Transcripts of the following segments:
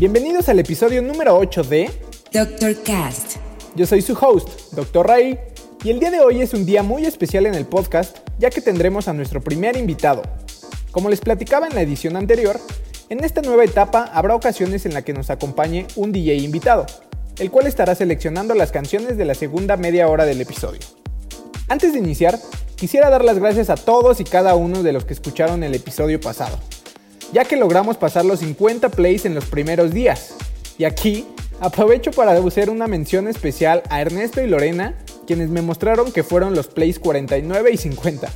Bienvenidos al episodio número 8 de Dr. Cast. Yo soy su host, Dr. Ray, y el día de hoy es un día muy especial en el podcast, ya que tendremos a nuestro primer invitado. Como les platicaba en la edición anterior, en esta nueva etapa habrá ocasiones en la que nos acompañe un DJ invitado, el cual estará seleccionando las canciones de la segunda media hora del episodio. Antes de iniciar, quisiera dar las gracias a todos y cada uno de los que escucharon el episodio pasado ya que logramos pasar los 50 plays en los primeros días. Y aquí aprovecho para hacer una mención especial a Ernesto y Lorena, quienes me mostraron que fueron los plays 49 y 50.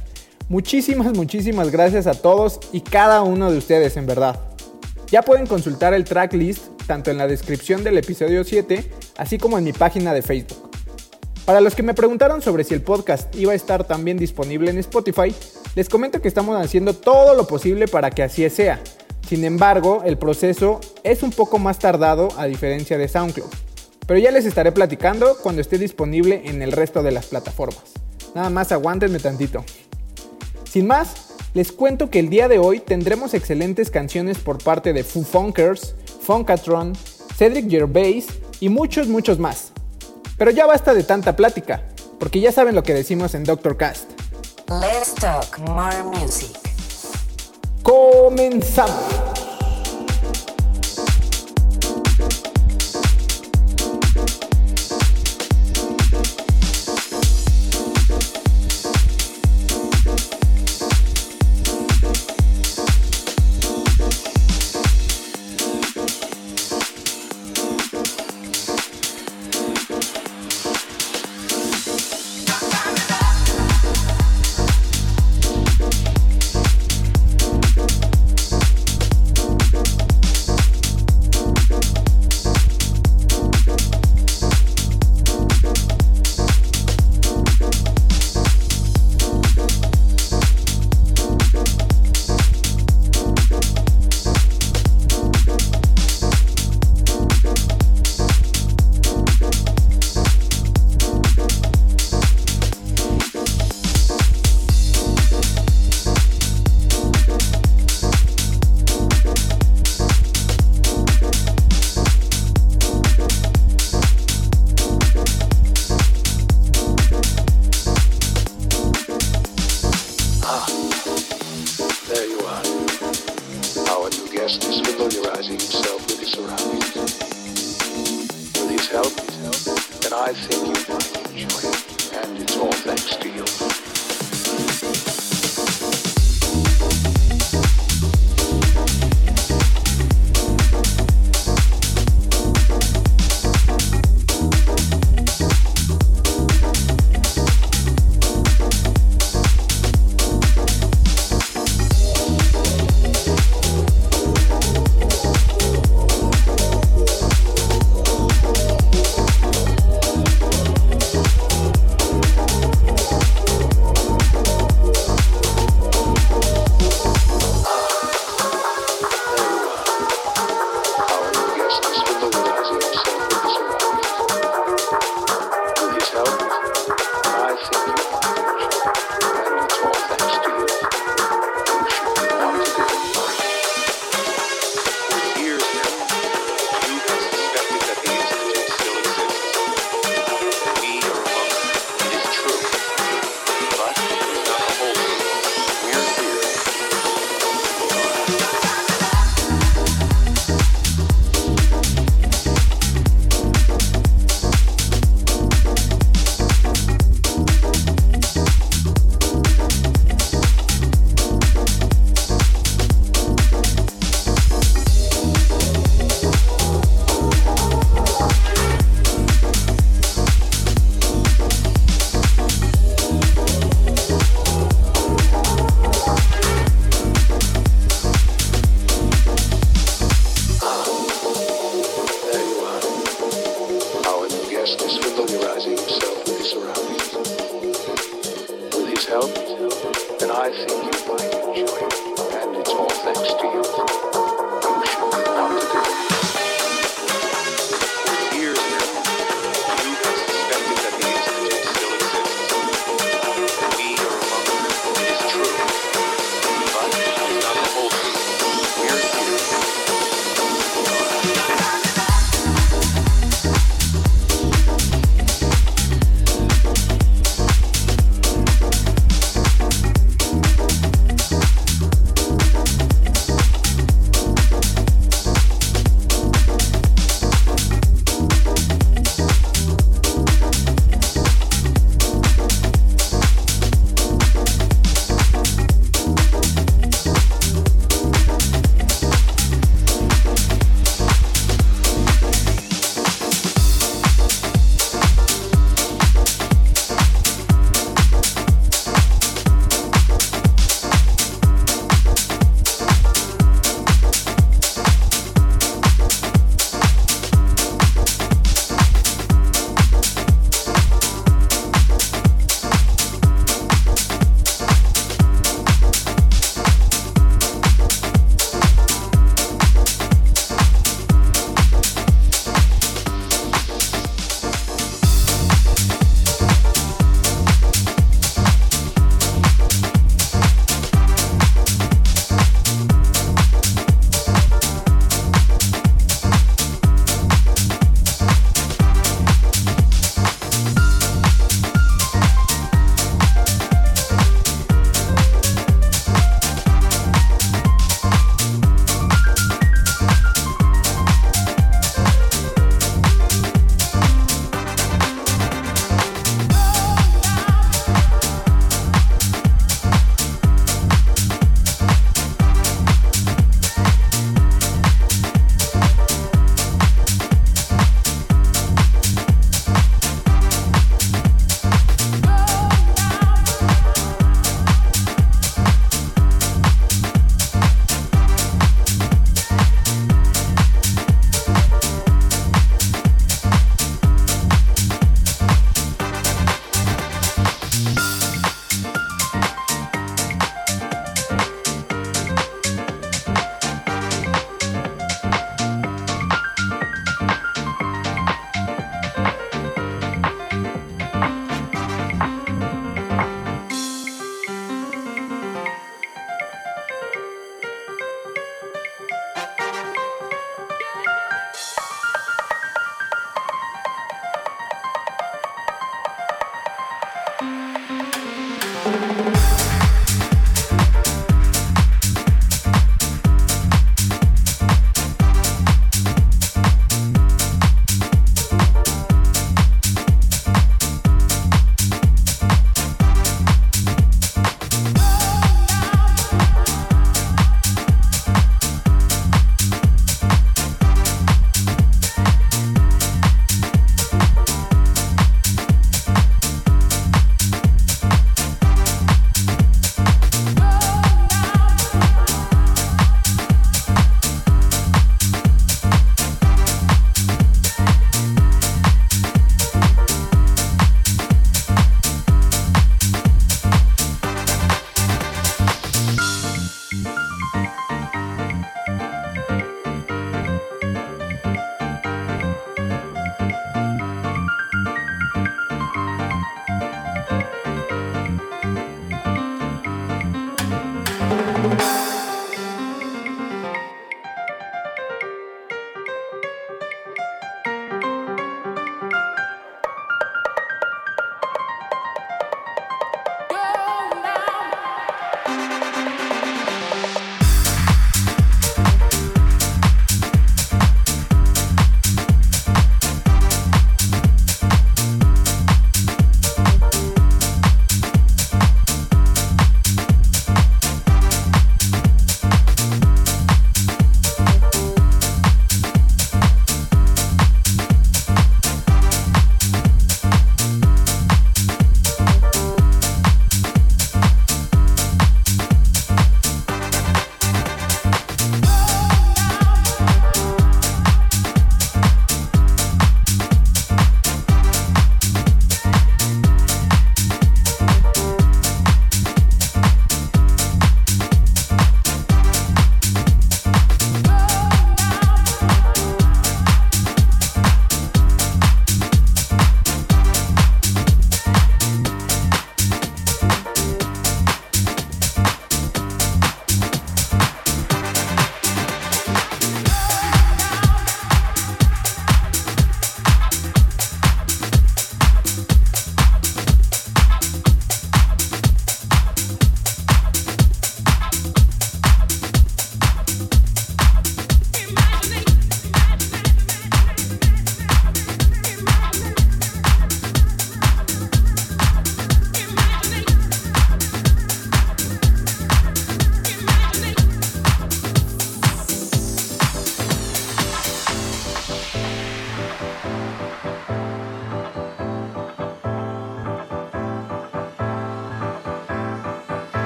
Muchísimas, muchísimas gracias a todos y cada uno de ustedes en verdad. Ya pueden consultar el tracklist tanto en la descripción del episodio 7, así como en mi página de Facebook. Para los que me preguntaron sobre si el podcast iba a estar también disponible en Spotify, les comento que estamos haciendo todo lo posible para que así sea. Sin embargo, el proceso es un poco más tardado a diferencia de SoundCloud. Pero ya les estaré platicando cuando esté disponible en el resto de las plataformas. Nada más aguántenme tantito. Sin más, les cuento que el día de hoy tendremos excelentes canciones por parte de Foo Funkers, Funkatron, Cedric Gervais y muchos, muchos más. Pero ya basta de tanta plática, porque ya saben lo que decimos en Doctor Cast. Let's talk more music. Comenzamos.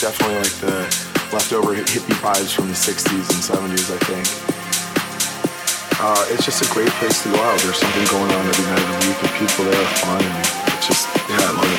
Definitely like the leftover hippie vibes from the 60s and 70s, I think. Uh, it's just a great place to go out. There's something going on every night of the week, and people there are fun, and it's just, yeah, I love it.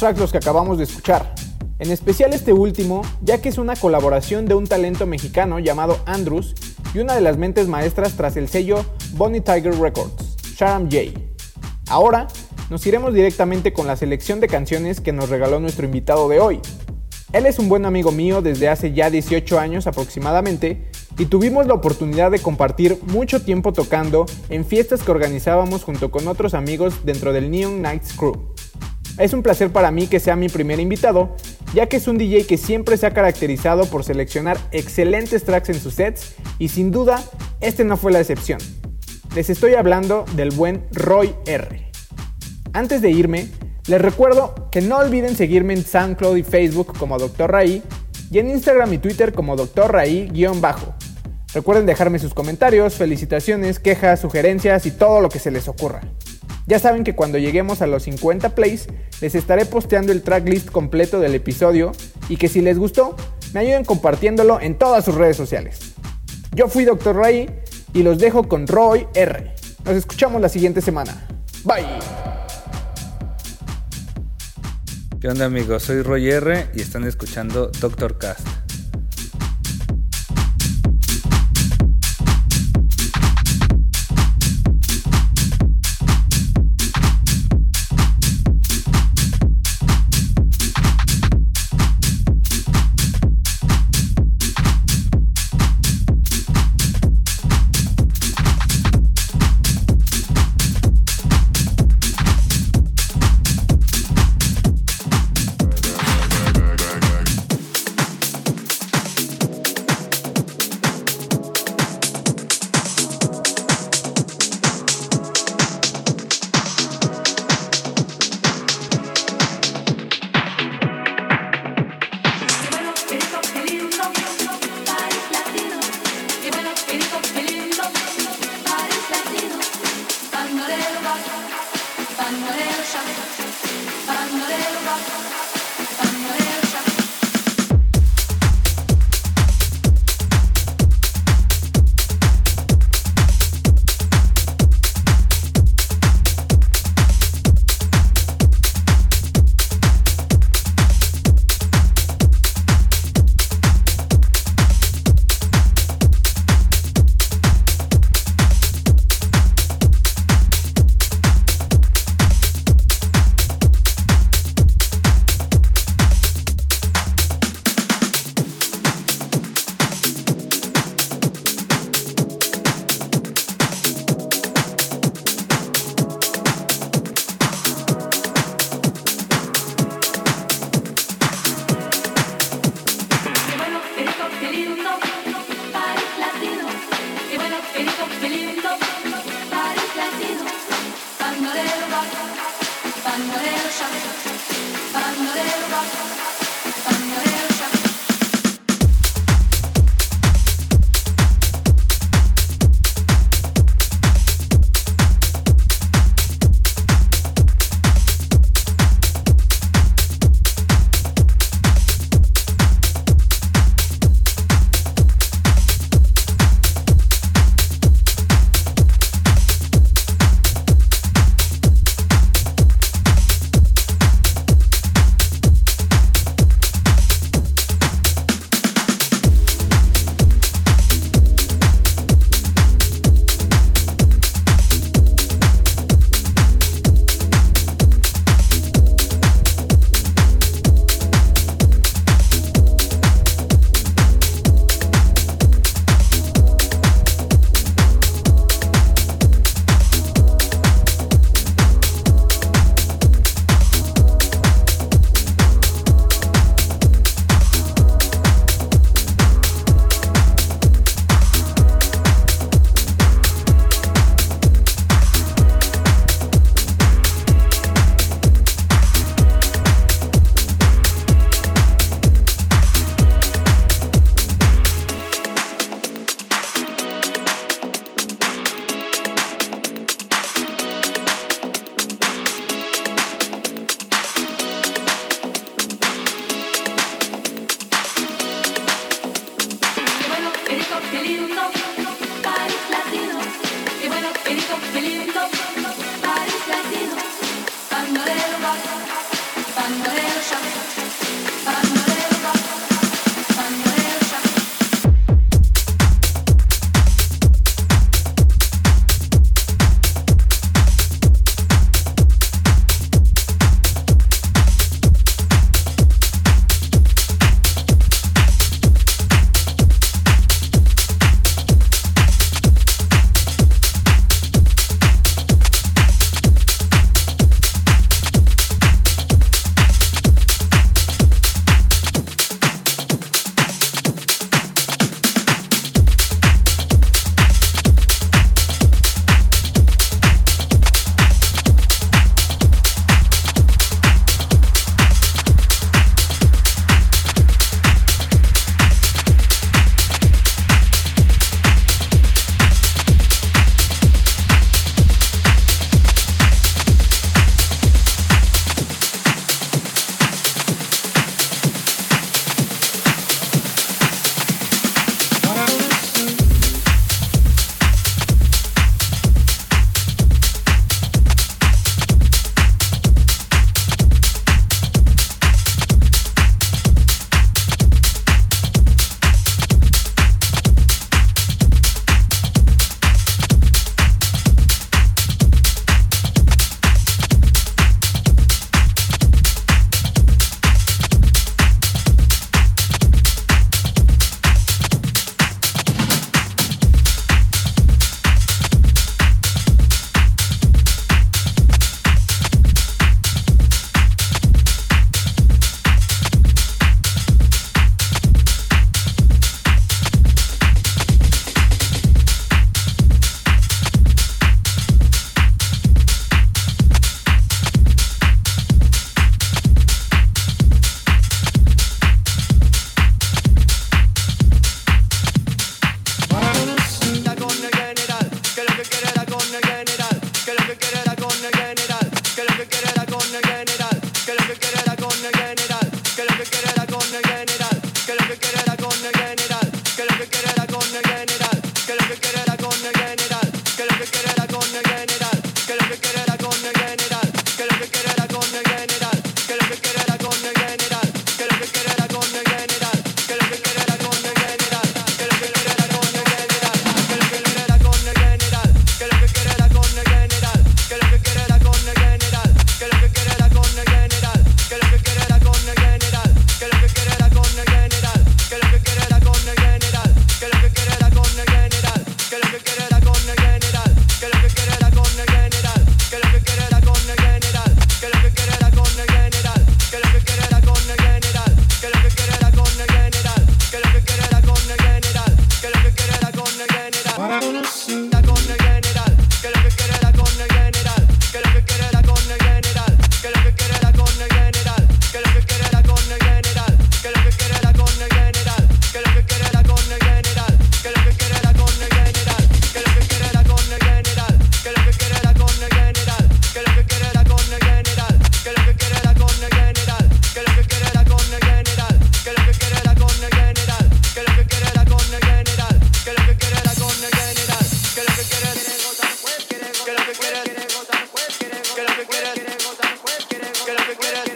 Los que acabamos de escuchar. En especial este último, ya que es una colaboración de un talento mexicano llamado Andrews y una de las mentes maestras tras el sello Bonnie Tiger Records, Sharam J. Ahora nos iremos directamente con la selección de canciones que nos regaló nuestro invitado de hoy. Él es un buen amigo mío desde hace ya 18 años aproximadamente y tuvimos la oportunidad de compartir mucho tiempo tocando en fiestas que organizábamos junto con otros amigos dentro del Neon Nights Crew. Es un placer para mí que sea mi primer invitado, ya que es un DJ que siempre se ha caracterizado por seleccionar excelentes tracks en sus sets y sin duda este no fue la excepción. Les estoy hablando del buen Roy R. Antes de irme, les recuerdo que no olviden seguirme en SoundCloud y Facebook como Dr. Raí y en Instagram y Twitter como Dr. Raí-bajo. Recuerden dejarme sus comentarios, felicitaciones, quejas, sugerencias y todo lo que se les ocurra. Ya saben que cuando lleguemos a los 50 plays, les estaré posteando el tracklist completo del episodio y que si les gustó, me ayuden compartiéndolo en todas sus redes sociales. Yo fui Dr. Ray y los dejo con Roy R. Nos escuchamos la siguiente semana. Bye. ¿Qué onda amigos? Soy Roy R y están escuchando Doctor Cast. que lo que quieres